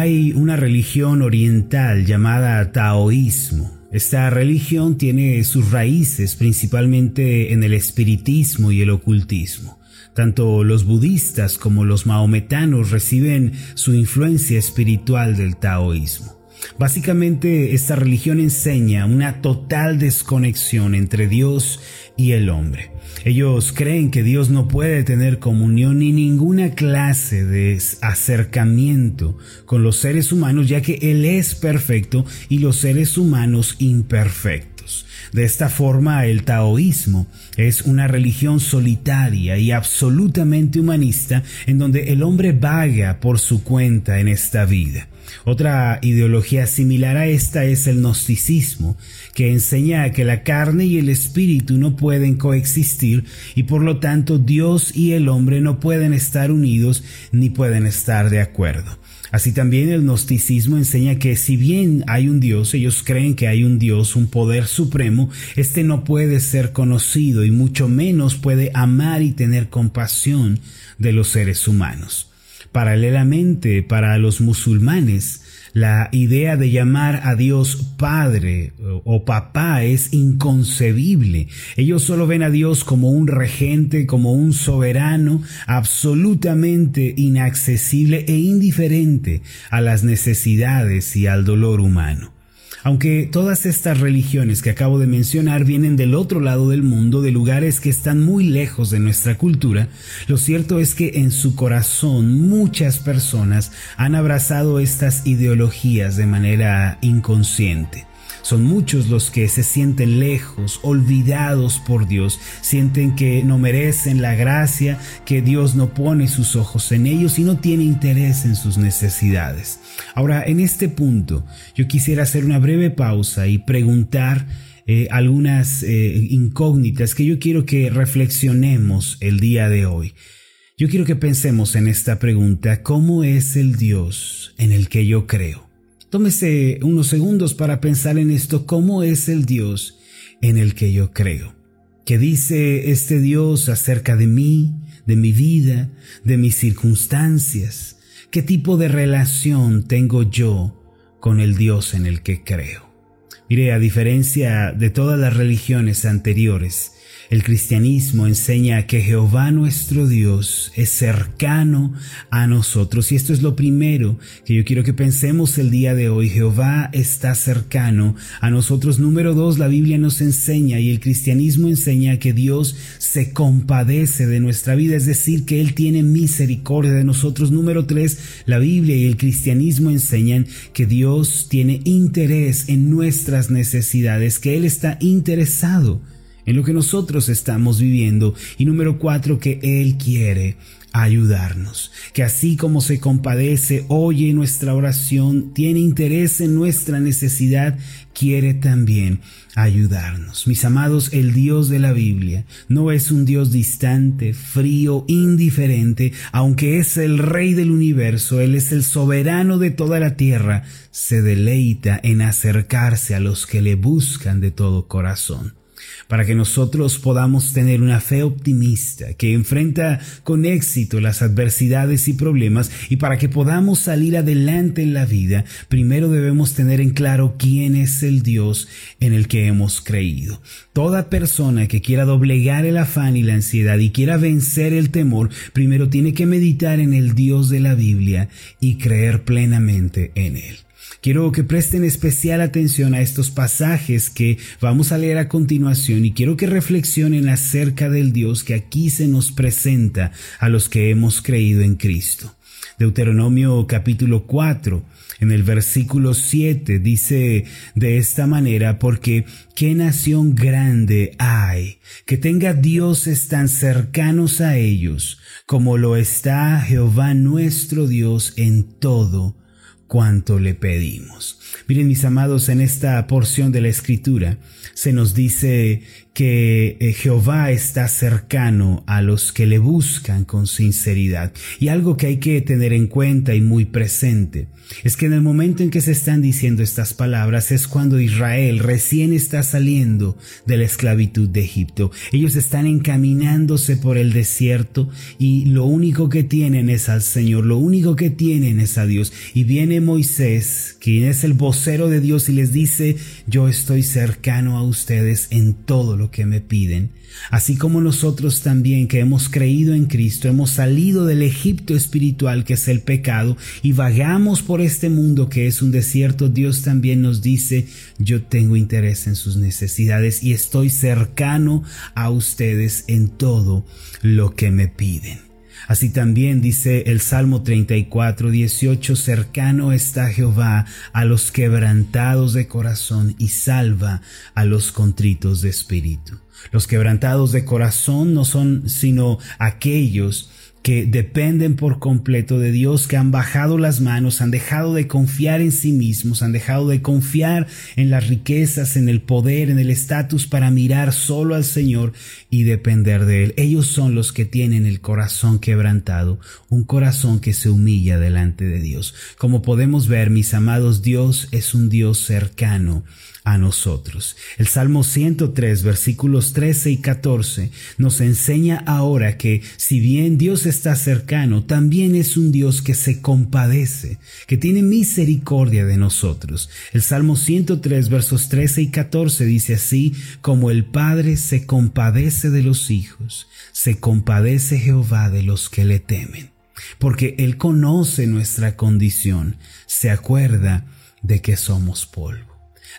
Hay una religión oriental llamada taoísmo. Esta religión tiene sus raíces principalmente en el espiritismo y el ocultismo. Tanto los budistas como los maometanos reciben su influencia espiritual del taoísmo. Básicamente esta religión enseña una total desconexión entre Dios y el hombre. Ellos creen que Dios no puede tener comunión ni ninguna clase de acercamiento con los seres humanos ya que Él es perfecto y los seres humanos imperfectos. De esta forma, el taoísmo es una religión solitaria y absolutamente humanista en donde el hombre vaga por su cuenta en esta vida. Otra ideología similar a esta es el gnosticismo, que enseña que la carne y el espíritu no pueden coexistir y por lo tanto Dios y el hombre no pueden estar unidos ni pueden estar de acuerdo. Así también el gnosticismo enseña que si bien hay un Dios, ellos creen que hay un Dios, un poder supremo, este no puede ser conocido y mucho menos puede amar y tener compasión de los seres humanos. Paralelamente, para los musulmanes, la idea de llamar a Dios Padre o Papá es inconcebible. Ellos solo ven a Dios como un regente, como un soberano, absolutamente inaccesible e indiferente a las necesidades y al dolor humano. Aunque todas estas religiones que acabo de mencionar vienen del otro lado del mundo, de lugares que están muy lejos de nuestra cultura, lo cierto es que en su corazón muchas personas han abrazado estas ideologías de manera inconsciente. Son muchos los que se sienten lejos, olvidados por Dios, sienten que no merecen la gracia, que Dios no pone sus ojos en ellos y no tiene interés en sus necesidades. Ahora, en este punto, yo quisiera hacer una breve pausa y preguntar eh, algunas eh, incógnitas que yo quiero que reflexionemos el día de hoy. Yo quiero que pensemos en esta pregunta, ¿cómo es el Dios en el que yo creo? Tómese unos segundos para pensar en esto, cómo es el Dios en el que yo creo. ¿Qué dice este Dios acerca de mí, de mi vida, de mis circunstancias? ¿Qué tipo de relación tengo yo con el Dios en el que creo? Mire, a diferencia de todas las religiones anteriores, el cristianismo enseña que Jehová nuestro Dios es cercano a nosotros y esto es lo primero que yo quiero que pensemos el día de hoy. Jehová está cercano a nosotros. Número dos, la Biblia nos enseña y el cristianismo enseña que Dios se compadece de nuestra vida, es decir, que Él tiene misericordia de nosotros. Número tres, la Biblia y el cristianismo enseñan que Dios tiene interés en necesidades, que Él está interesado en lo que nosotros estamos viviendo. Y número cuatro, que Él quiere ayudarnos, que así como se compadece, oye nuestra oración, tiene interés en nuestra necesidad, quiere también ayudarnos. Mis amados, el Dios de la Biblia no es un Dios distante, frío, indiferente, aunque es el Rey del universo, Él es el soberano de toda la tierra, se deleita en acercarse a los que le buscan de todo corazón para que nosotros podamos tener una fe optimista que enfrenta con éxito las adversidades y problemas y para que podamos salir adelante en la vida, primero debemos tener en claro quién es el Dios en el que hemos creído. Toda persona que quiera doblegar el afán y la ansiedad y quiera vencer el temor, primero tiene que meditar en el Dios de la Biblia y creer plenamente en Él. Quiero que presten especial atención a estos pasajes que vamos a leer a continuación y quiero que reflexionen acerca del Dios que aquí se nos presenta a los que hemos creído en Cristo. Deuteronomio capítulo 4, en el versículo 7 dice de esta manera, porque qué nación grande hay, que tenga dioses tan cercanos a ellos, como lo está Jehová nuestro Dios en todo cuanto le pedimos. Miren mis amados, en esta porción de la escritura se nos dice que eh, Jehová está cercano a los que le buscan con sinceridad. Y algo que hay que tener en cuenta y muy presente es que en el momento en que se están diciendo estas palabras es cuando Israel recién está saliendo de la esclavitud de Egipto. Ellos están encaminándose por el desierto y lo único que tienen es al Señor, lo único que tienen es a Dios. Y viene Moisés, quien es el vocero de Dios y les dice, yo estoy cercano a ustedes en todo lo que me piden. Así como nosotros también que hemos creído en Cristo, hemos salido del Egipto espiritual que es el pecado y vagamos por este mundo que es un desierto, Dios también nos dice, yo tengo interés en sus necesidades y estoy cercano a ustedes en todo lo que me piden. Así también dice el Salmo 34, 18, cercano está Jehová a los quebrantados de corazón y salva a los contritos de espíritu. Los quebrantados de corazón no son sino aquellos que dependen por completo de Dios, que han bajado las manos, han dejado de confiar en sí mismos, han dejado de confiar en las riquezas, en el poder, en el estatus para mirar solo al Señor y depender de Él. Ellos son los que tienen el corazón quebrantado, un corazón que se humilla delante de Dios. Como podemos ver, mis amados, Dios es un Dios cercano a nosotros. El Salmo 103, versículos 13 y 14 nos enseña ahora que si bien Dios está cercano, también es un Dios que se compadece, que tiene misericordia de nosotros. El Salmo 103, versos 13 y 14 dice así, como el Padre se compadece de los hijos, se compadece Jehová de los que le temen, porque Él conoce nuestra condición, se acuerda de que somos polvo.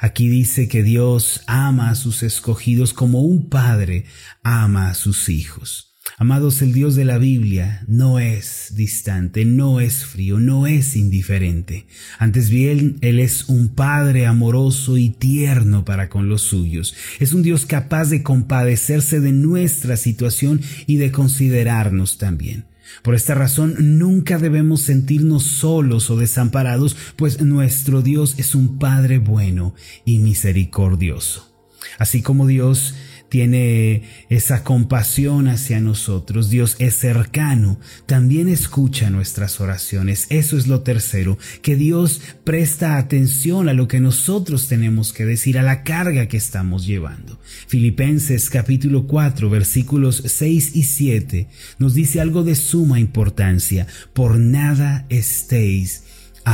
Aquí dice que Dios ama a sus escogidos como un padre ama a sus hijos. Amados, el Dios de la Biblia no es distante, no es frío, no es indiferente. Antes bien, Él es un Padre amoroso y tierno para con los suyos. Es un Dios capaz de compadecerse de nuestra situación y de considerarnos también. Por esta razón nunca debemos sentirnos solos o desamparados, pues nuestro Dios es un Padre bueno y misericordioso. Así como Dios tiene esa compasión hacia nosotros. Dios es cercano, también escucha nuestras oraciones. Eso es lo tercero, que Dios presta atención a lo que nosotros tenemos que decir, a la carga que estamos llevando. Filipenses capítulo 4 versículos 6 y 7 nos dice algo de suma importancia. Por nada estéis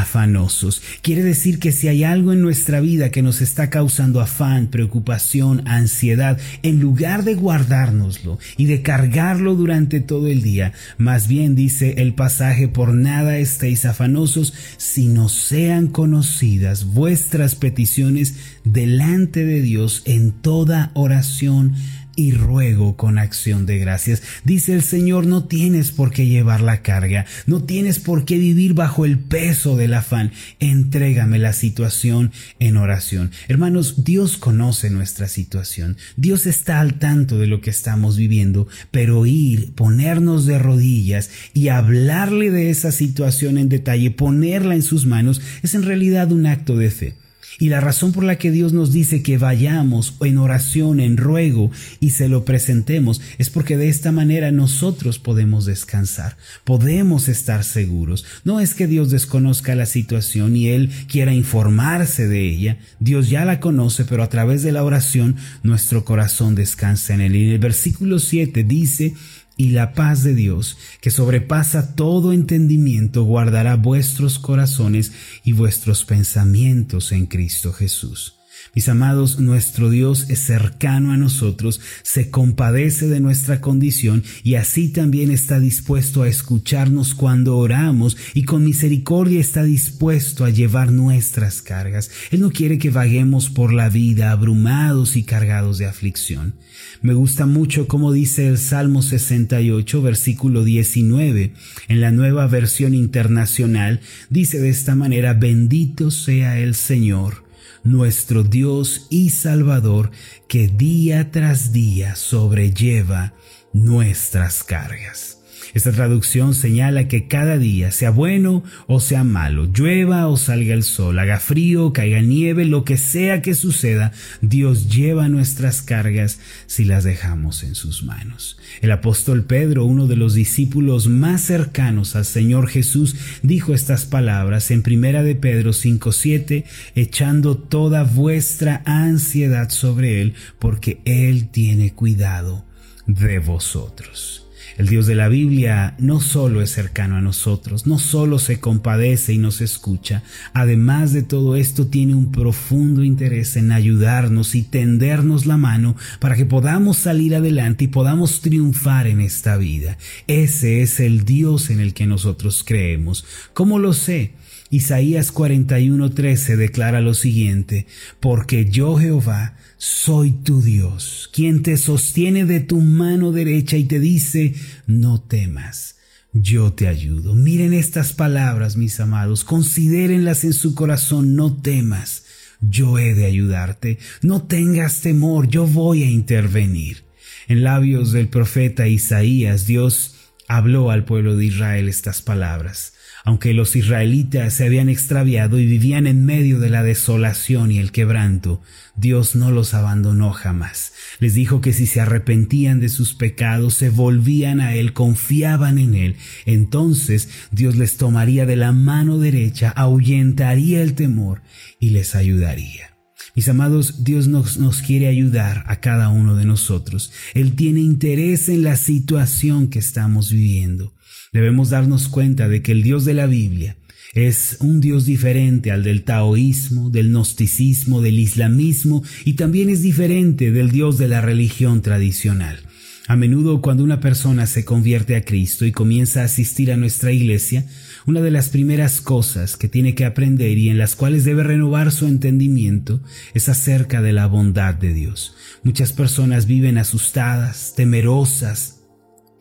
afanosos. Quiere decir que si hay algo en nuestra vida que nos está causando afán, preocupación, ansiedad, en lugar de guardárnoslo y de cargarlo durante todo el día, más bien dice el pasaje, por nada estéis afanosos, sino sean conocidas vuestras peticiones delante de Dios en toda oración y ruego con acción de gracias. Dice el Señor, no tienes por qué llevar la carga, no tienes por qué vivir bajo el peso del afán. Entrégame la situación en oración. Hermanos, Dios conoce nuestra situación, Dios está al tanto de lo que estamos viviendo, pero ir, ponernos de rodillas y hablarle de esa situación en detalle, ponerla en sus manos, es en realidad un acto de fe. Y la razón por la que Dios nos dice que vayamos en oración, en ruego y se lo presentemos es porque de esta manera nosotros podemos descansar, podemos estar seguros. No es que Dios desconozca la situación y Él quiera informarse de ella. Dios ya la conoce, pero a través de la oración nuestro corazón descansa en Él. Y en el versículo 7 dice, y la paz de Dios, que sobrepasa todo entendimiento, guardará vuestros corazones y vuestros pensamientos en Cristo Jesús. Mis amados, nuestro Dios es cercano a nosotros, se compadece de nuestra condición y así también está dispuesto a escucharnos cuando oramos y con misericordia está dispuesto a llevar nuestras cargas. Él no quiere que vaguemos por la vida abrumados y cargados de aflicción. Me gusta mucho como dice el Salmo 68, versículo 19. En la nueva versión internacional dice de esta manera, bendito sea el Señor nuestro Dios y Salvador, que día tras día sobrelleva nuestras cargas. Esta traducción señala que cada día, sea bueno o sea malo, llueva o salga el sol, haga frío, caiga nieve, lo que sea que suceda, Dios lleva nuestras cargas si las dejamos en sus manos. El apóstol Pedro, uno de los discípulos más cercanos al Señor Jesús, dijo estas palabras en Primera de Pedro 5:7, echando toda vuestra ansiedad sobre él, porque él tiene cuidado de vosotros. El Dios de la Biblia no solo es cercano a nosotros, no solo se compadece y nos escucha, además de todo esto tiene un profundo interés en ayudarnos y tendernos la mano para que podamos salir adelante y podamos triunfar en esta vida. Ese es el Dios en el que nosotros creemos. ¿Cómo lo sé? Isaías 41:13 declara lo siguiente, porque yo Jehová soy tu Dios, quien te sostiene de tu mano derecha y te dice, no temas. Yo te ayudo. Miren estas palabras, mis amados, considérenlas en su corazón, no temas. Yo he de ayudarte. No tengas temor, yo voy a intervenir. En labios del profeta Isaías, Dios habló al pueblo de Israel estas palabras. Aunque los israelitas se habían extraviado y vivían en medio de la desolación y el quebranto, Dios no los abandonó jamás. Les dijo que si se arrepentían de sus pecados, se volvían a Él, confiaban en Él, entonces Dios les tomaría de la mano derecha, ahuyentaría el temor y les ayudaría. Mis amados, Dios nos, quiere ayudar a cada uno de nosotros. Él tiene interés en la situación que estamos viviendo debemos darnos cuenta de que el Dios de la Biblia es un Dios diferente al del taoísmo, del gnosticismo, del islamismo y también es diferente del Dios de la religión tradicional. A menudo cuando una persona se convierte a Cristo y comienza a asistir a nuestra iglesia, una de las primeras cosas que tiene que aprender y en las cuales debe renovar su entendimiento es acerca de la bondad de Dios. Muchas personas viven asustadas, temerosas,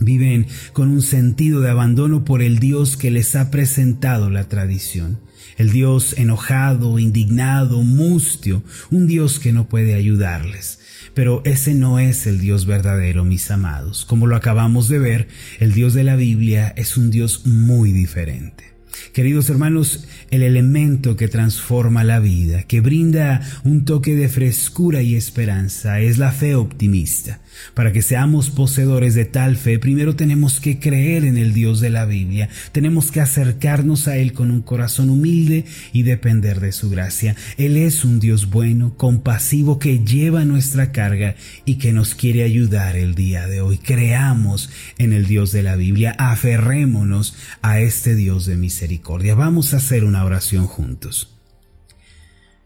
Viven con un sentido de abandono por el Dios que les ha presentado la tradición. El Dios enojado, indignado, mustio, un Dios que no puede ayudarles. Pero ese no es el Dios verdadero, mis amados. Como lo acabamos de ver, el Dios de la Biblia es un Dios muy diferente. Queridos hermanos, el elemento que transforma la vida, que brinda un toque de frescura y esperanza, es la fe optimista. Para que seamos poseedores de tal fe, primero tenemos que creer en el Dios de la Biblia, tenemos que acercarnos a Él con un corazón humilde y depender de su gracia. Él es un Dios bueno, compasivo, que lleva nuestra carga y que nos quiere ayudar el día de hoy. Creamos en el Dios de la Biblia, aferrémonos a este Dios de misericordia. Vamos a hacer una oración juntos.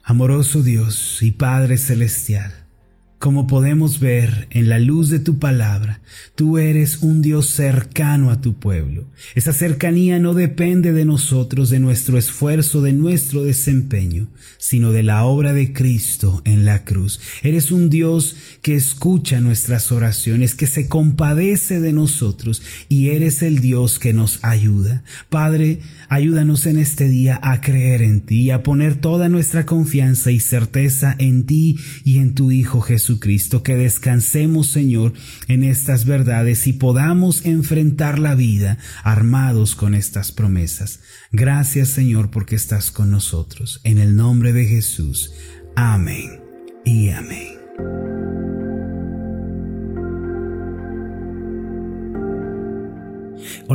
Amoroso Dios y Padre Celestial, como podemos ver en la luz de tu palabra, tú eres un Dios cercano a tu pueblo. Esa cercanía no depende de nosotros, de nuestro esfuerzo, de nuestro desempeño, sino de la obra de Cristo en la cruz. Eres un Dios que escucha nuestras oraciones, que se compadece de nosotros y eres el Dios que nos ayuda. Padre, ayúdanos en este día a creer en ti, a poner toda nuestra confianza y certeza en ti y en tu Hijo Jesús Jesucristo, que descansemos, Señor, en estas verdades y podamos enfrentar la vida armados con estas promesas. Gracias, Señor, porque estás con nosotros. En el nombre de Jesús. Amén y amén.